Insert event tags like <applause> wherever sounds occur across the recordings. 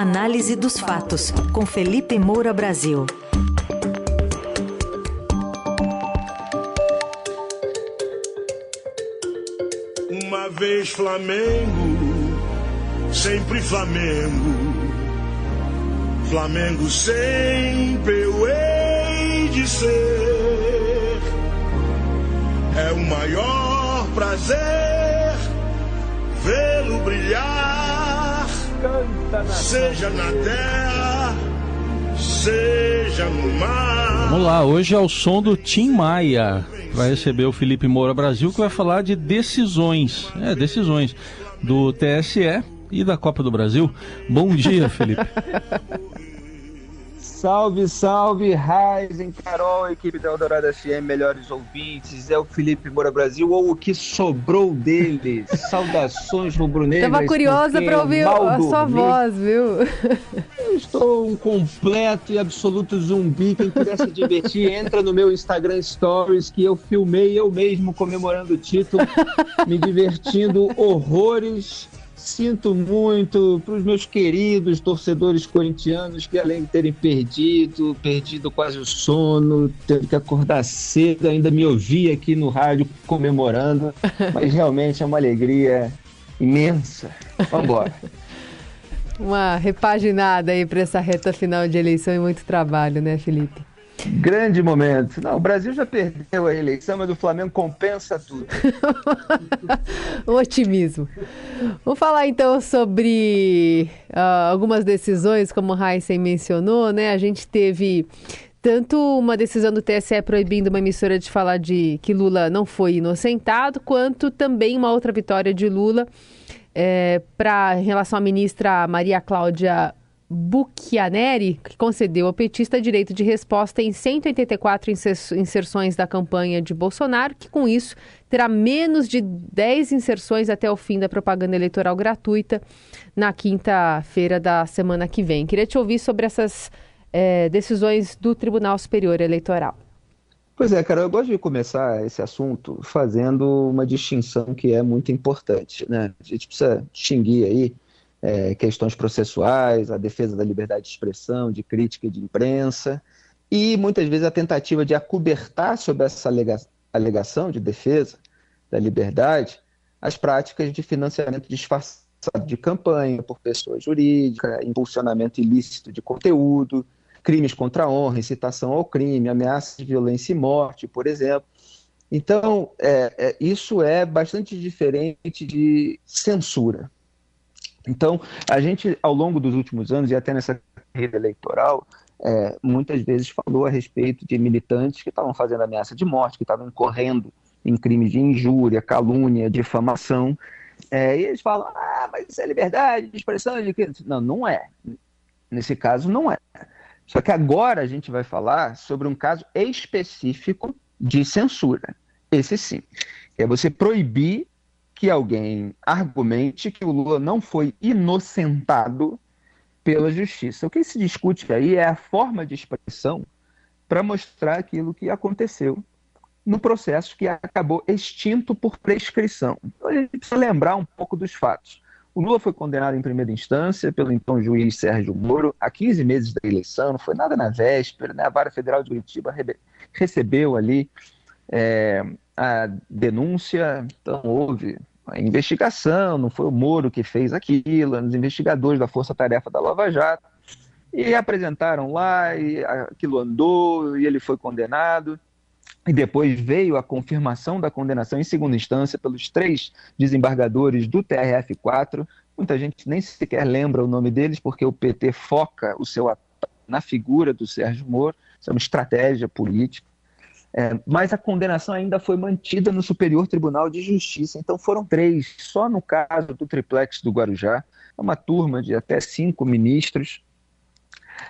Análise dos fatos, com Felipe Moura Brasil. Uma vez Flamengo, sempre Flamengo. Flamengo sempre eu hei de ser. É o maior prazer vê-lo brilhar, seja na terra, seja no mar. Vamos lá, hoje é o som do Tim Maia. Vai receber o Felipe Moura Brasil, que vai falar de decisões. É, decisões do TSE e da Copa do Brasil. Bom dia, Felipe. <laughs> Salve, salve, Raizen, Carol, equipe da Eldorado FM, melhores ouvintes, é o Felipe Moura Brasil, ou o que sobrou dele. <laughs> Saudações rubro-negras. Tava curiosa para ouvir a sua voz, viu? Eu estou um completo e absoluto zumbi. Quem quiser se divertir, entra no meu Instagram Stories, que eu filmei eu mesmo comemorando o título, me divertindo horrores Sinto muito para os meus queridos torcedores corintianos que, além de terem perdido, perdido quase o sono, tendo que acordar cedo, ainda me ouvir aqui no rádio comemorando. <laughs> Mas realmente é uma alegria imensa. Vamos embora. Uma repaginada aí para essa reta final de eleição e muito trabalho, né, Felipe? Grande momento. Não, o Brasil já perdeu a eleição, mas o Flamengo compensa tudo. <laughs> o otimismo. Vamos falar então sobre uh, algumas decisões, como o Heisen mencionou, né? A gente teve tanto uma decisão do TSE proibindo uma emissora de falar de que Lula não foi inocentado, quanto também uma outra vitória de Lula é, para em relação à ministra Maria Cláudia Buchianeri, que concedeu ao petista direito de resposta em 184 inserções da campanha de Bolsonaro, que com isso terá menos de 10 inserções até o fim da propaganda eleitoral gratuita na quinta-feira da semana que vem. Queria te ouvir sobre essas é, decisões do Tribunal Superior Eleitoral. Pois é, cara, eu gosto de começar esse assunto fazendo uma distinção que é muito importante, né? A gente precisa distinguir aí é, questões processuais, a defesa da liberdade de expressão, de crítica e de imprensa, e muitas vezes a tentativa de acobertar sobre essa alega alegação de defesa da liberdade as práticas de financiamento disfarçado de campanha por pessoas jurídicas, impulsionamento ilícito de conteúdo, crimes contra a honra, incitação ao crime, ameaças de violência e morte, por exemplo. Então, é, é, isso é bastante diferente de censura. Então, a gente, ao longo dos últimos anos, e até nessa corrida eleitoral, é, muitas vezes falou a respeito de militantes que estavam fazendo ameaça de morte, que estavam incorrendo em crimes de injúria, calúnia, difamação. É, e eles falam, ah, mas isso é liberdade de expressão. De... Não, não é. Nesse caso, não é. Só que agora a gente vai falar sobre um caso específico de censura. Esse sim. É você proibir que alguém argumente que o Lula não foi inocentado pela justiça. O que se discute aí é a forma de expressão para mostrar aquilo que aconteceu no processo que acabou extinto por prescrição. Então a gente precisa lembrar um pouco dos fatos. O Lula foi condenado em primeira instância pelo então juiz Sérgio Moro a 15 meses da eleição, não foi nada na véspera, né? a Vara Federal de Curitiba recebeu ali é, a denúncia, então houve a investigação, não foi o Moro que fez aquilo, os investigadores da Força Tarefa da Lava Jato, e apresentaram lá, e aquilo andou, e ele foi condenado, e depois veio a confirmação da condenação em segunda instância pelos três desembargadores do TRF4, muita gente nem sequer lembra o nome deles, porque o PT foca o seu na figura do Sérgio Moro, isso é uma estratégia política, é, mas a condenação ainda foi mantida no Superior Tribunal de Justiça. Então foram três, só no caso do triplex do Guarujá, uma turma de até cinco ministros.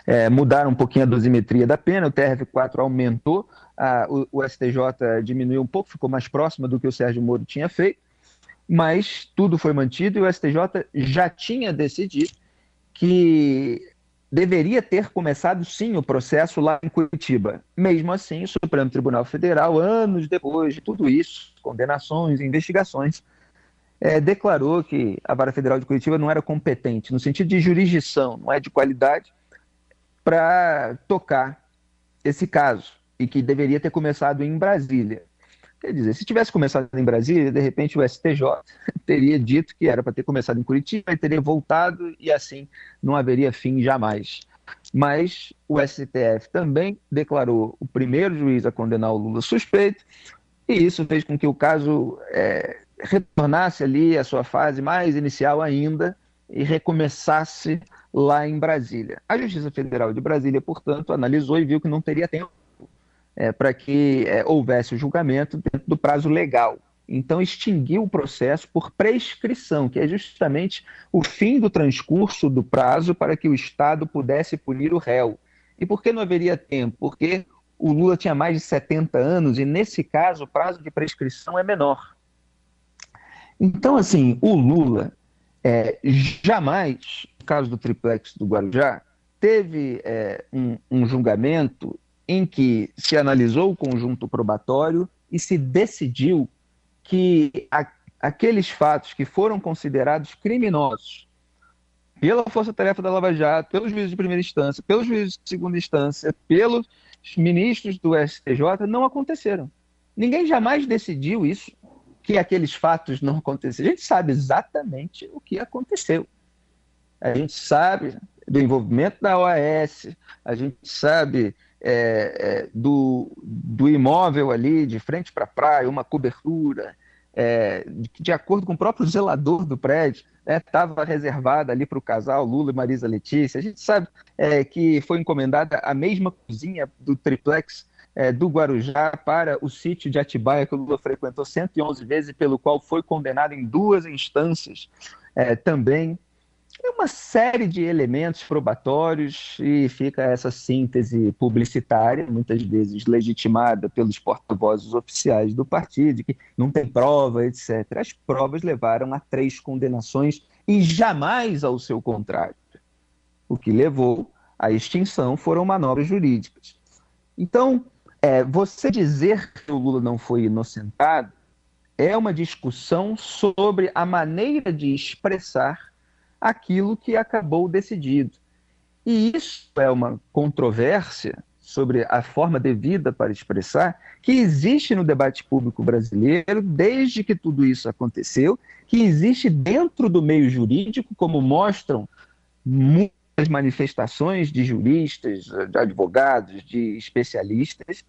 É, mudaram um pouquinho a dosimetria da pena, o TRF4 aumentou, a, o, o STJ diminuiu um pouco, ficou mais próximo do que o Sérgio Moro tinha feito, mas tudo foi mantido e o STJ já tinha decidido que deveria ter começado sim o processo lá em Curitiba. Mesmo assim, o Supremo Tribunal Federal, anos depois de tudo isso, condenações, investigações, é, declarou que a Vara Federal de Curitiba não era competente, no sentido de jurisdição, não é de qualidade, para tocar esse caso, e que deveria ter começado em Brasília. Quer dizer, se tivesse começado em Brasília, de repente o STJ <laughs> teria dito que era para ter começado em Curitiba e teria voltado, e assim não haveria fim jamais. Mas o STF também declarou o primeiro juiz a condenar o Lula suspeito, e isso fez com que o caso é, retornasse ali à sua fase mais inicial ainda e recomeçasse lá em Brasília. A Justiça Federal de Brasília, portanto, analisou e viu que não teria tempo é, para que é, houvesse o julgamento dentro do prazo legal. Então, extinguiu o processo por prescrição, que é justamente o fim do transcurso do prazo para que o Estado pudesse punir o réu. E por que não haveria tempo? Porque o Lula tinha mais de 70 anos e, nesse caso, o prazo de prescrição é menor. Então, assim, o Lula é, jamais, no caso do triplex do Guarujá, teve é, um, um julgamento em que se analisou o conjunto probatório e se decidiu que a, aqueles fatos que foram considerados criminosos pela força-tarefa da Lava Jato, pelos juízes de primeira instância, pelos juízes de segunda instância, pelos ministros do STJ, não aconteceram. Ninguém jamais decidiu isso que aqueles fatos não aconteceram. A gente sabe exatamente o que aconteceu. A gente sabe do envolvimento da OAS, a gente sabe é, é, do, do imóvel ali de frente para a praia, uma cobertura, é, de, de, acordo com o próprio zelador do prédio, estava né, reservada ali para o casal Lula e Marisa Letícia. A gente sabe é, que foi encomendada a mesma cozinha do triplex é, do Guarujá para o sítio de Atibaia, que o Lula frequentou 111 vezes, pelo qual foi condenado em duas instâncias é, também. É uma série de elementos probatórios e fica essa síntese publicitária, muitas vezes legitimada pelos porta-vozes oficiais do partido, que não tem prova, etc. As provas levaram a três condenações e jamais ao seu contrário. O que levou à extinção foram manobras jurídicas. Então, é, você dizer que o Lula não foi inocentado é uma discussão sobre a maneira de expressar aquilo que acabou decidido. E isso é uma controvérsia sobre a forma devida para expressar que existe no debate público brasileiro desde que tudo isso aconteceu, que existe dentro do meio jurídico, como mostram muitas manifestações de juristas, de advogados, de especialistas.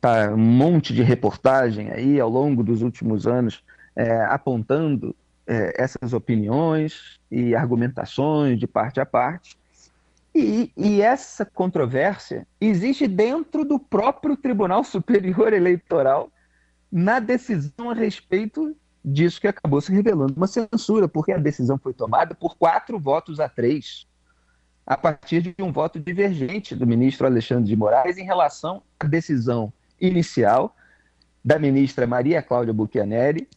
Tá um monte de reportagem aí ao longo dos últimos anos é, apontando é, essas opiniões e argumentações de parte a parte. E, e, essa controvérsia existe dentro do próprio Tribunal <laughs> Superior Eleitoral na decisão a respeito disso que acabou se revelando uma censura, porque a decisão foi tomada por quatro votos a três, a partir de um voto divergente do ministro Alexandre de Moraes em relação à decisão inicial da ministra Maria Cláudia Buchianeri,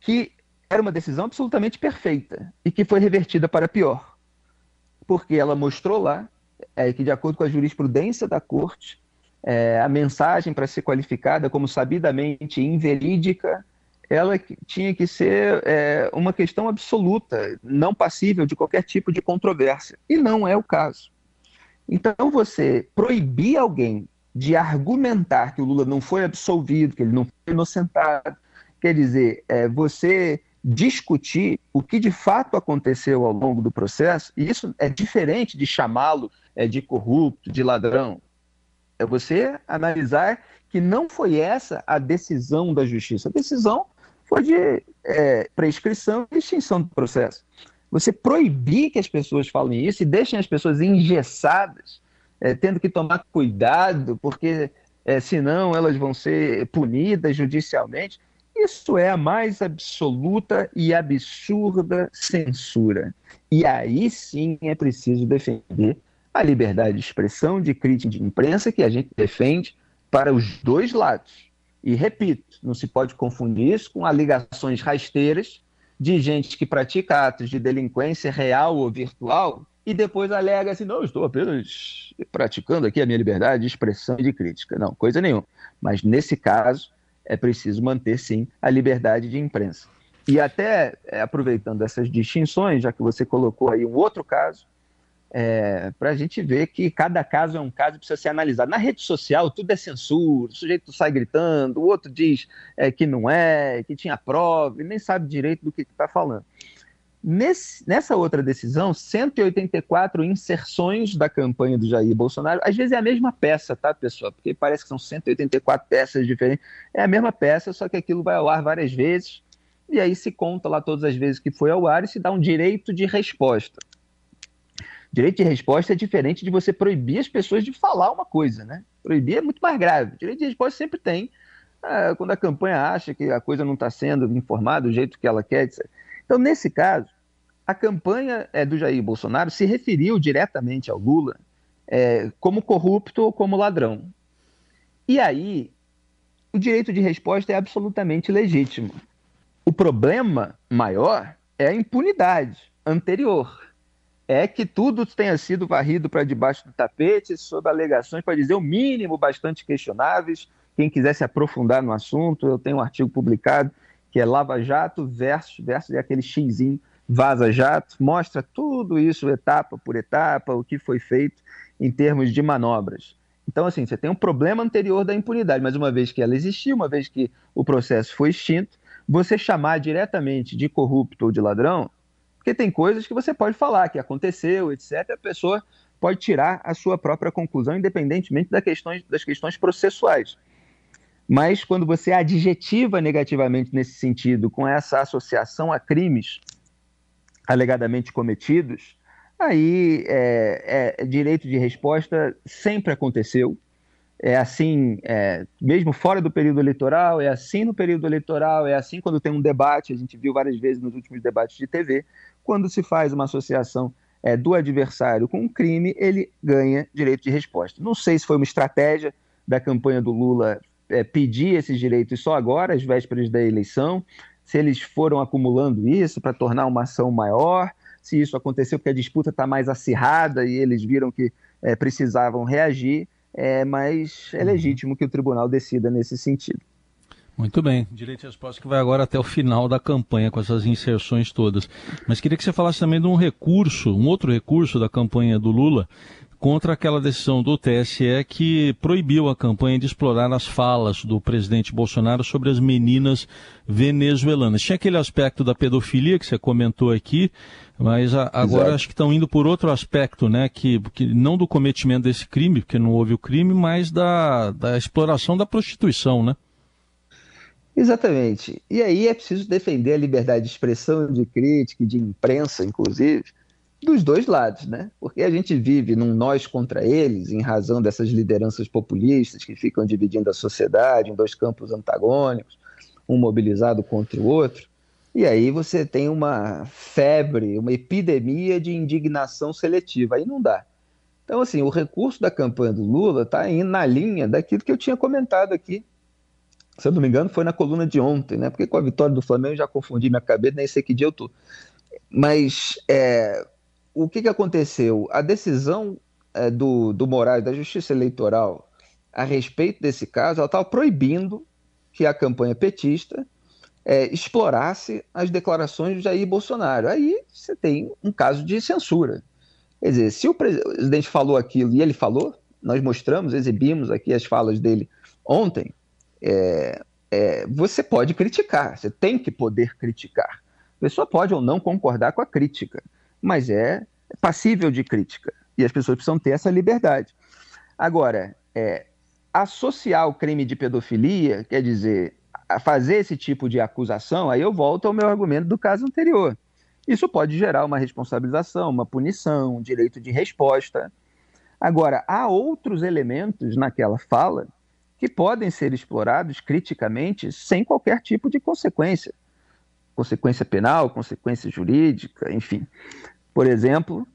que era uma decisão absolutamente perfeita e que foi revertida para pior, porque ela mostrou lá é, que, de acordo com a jurisprudência da corte, é, a mensagem para ser qualificada como sabidamente inverídica ela tinha que ser é, uma questão absoluta, não passível de qualquer tipo de controvérsia. E não é o caso. Então, você proibir alguém de argumentar que o Lula não foi absolvido, que ele não foi inocentado, quer dizer, é, você discutir o que de fato aconteceu ao longo do processo, e isso é diferente de chamá-lo é, de corrupto, de ladrão. É você analisar que não foi essa a decisão da justiça. A decisão foi de é, prescrição e extinção do processo. Você proibir que as pessoas falem isso e deixem as pessoas engessadas, é, tendo que tomar cuidado, porque é, senão elas vão ser punidas judicialmente, isso é a mais absoluta e absurda censura. E aí sim é preciso defender a liberdade de expressão, de crítica de imprensa, que a gente defende para os dois lados. E repito, não se pode confundir isso com alegações rasteiras de gente que pratica atos de delinquência real ou virtual e depois alega assim: não, estou apenas praticando aqui a minha liberdade de expressão e de crítica. Não, coisa nenhuma. Mas nesse caso, é preciso manter sim a liberdade de imprensa. E até é, aproveitando essas distinções, já que você colocou aí um outro caso, é, para a gente ver que cada caso é um caso e precisa ser analisado. Na rede social, tudo é censura, o sujeito sai gritando, o outro diz é, que não é, que tinha prova, e nem sabe direito do que está falando. Nesse, nessa outra decisão, 184 inserções da campanha do Jair Bolsonaro, às vezes é a mesma peça, tá, pessoal? Porque parece que são 184 peças diferentes. É a mesma peça, só que aquilo vai ao ar várias vezes, e aí se conta lá todas as vezes que foi ao ar e se dá um direito de resposta. Direito de resposta é diferente de você proibir as pessoas de falar uma coisa, né? Proibir é muito mais grave. Direito de resposta sempre tem, ah, quando a campanha acha que a coisa não está sendo informada do jeito que ela quer. Etc. Então, nesse caso, a campanha é, do Jair Bolsonaro se referiu diretamente ao Lula é, como corrupto ou como ladrão. E aí, o direito de resposta é absolutamente legítimo. O problema maior é a impunidade anterior. É que tudo tenha sido varrido para debaixo do tapete sob alegações, para dizer o mínimo, bastante questionáveis. Quem quiser se aprofundar no assunto, eu tenho um artigo publicado que é Lava Jato versus, versus aquele xizinho Vaza Jato, mostra tudo isso etapa por etapa, o que foi feito em termos de manobras. Então, assim, você tem um problema anterior da impunidade, mas uma vez que ela existiu, uma vez que o processo foi extinto, você chamar diretamente de corrupto ou de ladrão, porque tem coisas que você pode falar que aconteceu, etc., a pessoa pode tirar a sua própria conclusão, independentemente das questões, das questões processuais. Mas quando você adjetiva negativamente nesse sentido, com essa associação a crimes alegadamente cometidos, aí é, é, direito de resposta sempre aconteceu. É assim, é, mesmo fora do período eleitoral, é assim no período eleitoral, é assim quando tem um debate, a gente viu várias vezes nos últimos debates de TV, quando se faz uma associação é, do adversário com um crime, ele ganha direito de resposta. Não sei se foi uma estratégia da campanha do Lula é, pedir esses direitos só agora, às vésperas da eleição, se eles foram acumulando isso para tornar uma ação maior, se isso aconteceu porque a disputa está mais acirrada e eles viram que é, precisavam reagir, é, mas é uhum. legítimo que o tribunal decida nesse sentido. Muito bem. Direito de resposta que vai agora até o final da campanha com essas inserções todas. Mas queria que você falasse também de um recurso, um outro recurso da campanha do Lula, contra aquela decisão do TSE que proibiu a campanha de explorar as falas do presidente Bolsonaro sobre as meninas venezuelanas. Tinha aquele aspecto da pedofilia que você comentou aqui, mas a, agora Exato. acho que estão indo por outro aspecto, né? Que, que não do cometimento desse crime, porque não houve o crime, mas da, da exploração da prostituição, né? Exatamente. E aí é preciso defender a liberdade de expressão, de crítica e de imprensa, inclusive, dos dois lados, né? Porque a gente vive num nós contra eles, em razão dessas lideranças populistas que ficam dividindo a sociedade em dois campos antagônicos, um mobilizado contra o outro. E aí você tem uma febre, uma epidemia de indignação seletiva. Aí não dá. Então, assim, o recurso da campanha do Lula está na linha daquilo que eu tinha comentado aqui. Se eu não me engano, foi na coluna de ontem, né? Porque com a vitória do Flamengo eu já confundi minha cabeça, nem sei que dia eu tô. Mas é, o que, que aconteceu? A decisão é, do, do Moraes, da Justiça Eleitoral, a respeito desse caso, ela estava proibindo que a campanha petista é, explorasse as declarações de Jair Bolsonaro. Aí você tem um caso de censura. Quer dizer, se o presidente falou aquilo e ele falou, nós mostramos, exibimos aqui as falas dele ontem, é, é, você pode criticar, você tem que poder criticar. A pessoa pode ou não concordar com a crítica mas é passível de crítica. E as pessoas precisam ter essa liberdade. Agora, é, associar o crime de pedofilia, quer dizer, fazer esse tipo de acusação, aí eu volto ao meu argumento do caso anterior. Isso pode gerar uma responsabilização, uma punição, um direito de resposta. Agora, há outros elementos naquela fala que podem ser explorados criticamente sem qualquer tipo de consequência consequência penal, consequência jurídica, enfim. Por exemplo,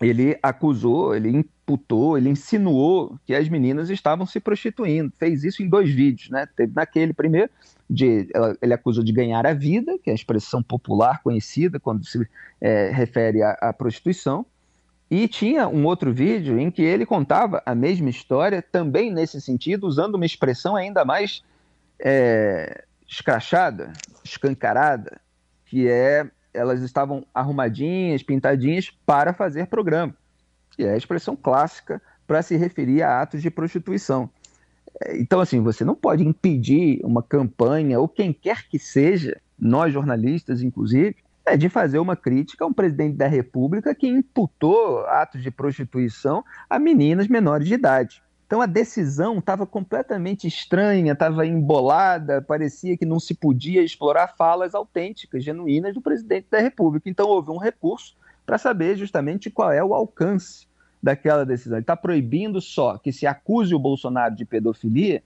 ele acusou, ele imputou, ele insinuou que as meninas estavam se prostituindo. Fez isso em dois vídeos, né? Teve naquele primeiro, de, ele acusou de ganhar a vida, que é a expressão popular conhecida quando se é, refere à, à prostituição. E tinha um outro vídeo em que ele contava a mesma história, também nesse sentido, usando uma expressão ainda mais é, escrachada, escancarada, que é elas estavam arrumadinhas, pintadinhas para fazer programa, que é a expressão clássica para se referir a atos de prostituição. É, então, assim, você não pode impedir uma campanha, ou quem quer que seja, nós jornalistas, inclusive, é de fazer uma crítica a um presidente da República que imputou atos de prostituição a meninas menores de idade. Então a decisão estava completamente estranha, estava embolada, parecia que não se podia explorar falas autênticas, genuínas do presidente da República. Então houve um recurso para saber justamente qual é o alcance daquela decisão. Ele está proibindo só que se acuse o Bolsonaro de pedofilia,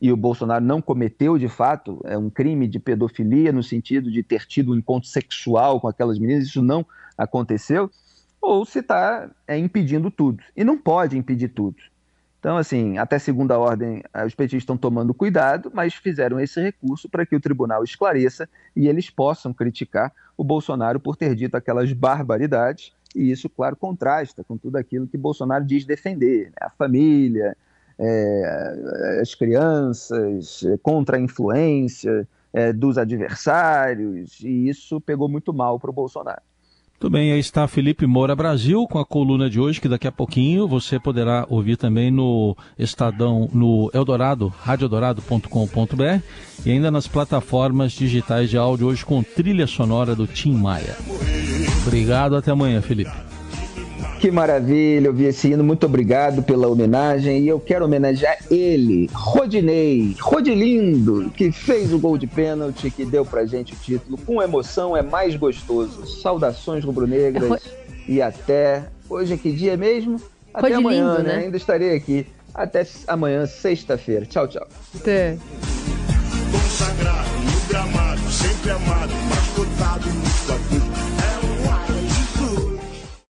e o Bolsonaro não cometeu de fato é um crime de pedofilia no sentido de ter tido um encontro sexual com aquelas meninas, isso não aconteceu, ou se está é, impedindo tudo. E não pode impedir tudo. Então, assim, até segunda ordem, os petistas estão tomando cuidado, mas fizeram esse recurso para que o tribunal esclareça e eles possam criticar o Bolsonaro por ter dito aquelas barbaridades. E isso, claro, contrasta com tudo aquilo que Bolsonaro diz defender: né? a família, é, as crianças, contra a influência é, dos adversários, e isso pegou muito mal para o Bolsonaro. Muito bem, aí está Felipe Moura Brasil com a coluna de hoje, que daqui a pouquinho você poderá ouvir também no Estadão, no Eldorado, radioeldorado.com.br e ainda nas plataformas digitais de áudio hoje com trilha sonora do Tim Maia. Obrigado, até amanhã, Felipe. Que maravilha ouvir esse hino. Muito obrigado pela homenagem. E eu quero homenagear ele, Rodinei, Rodilindo, que fez o gol de pênalti, que deu pra gente o título. Com emoção é mais gostoso. Saudações rubro-negras Ro... e até. Hoje é que dia mesmo? Até Rodilindo, amanhã, né? né? Ainda estarei aqui. Até amanhã, sexta-feira. Tchau, tchau. Até. Consagrado no gramado, sempre amado, mascotado no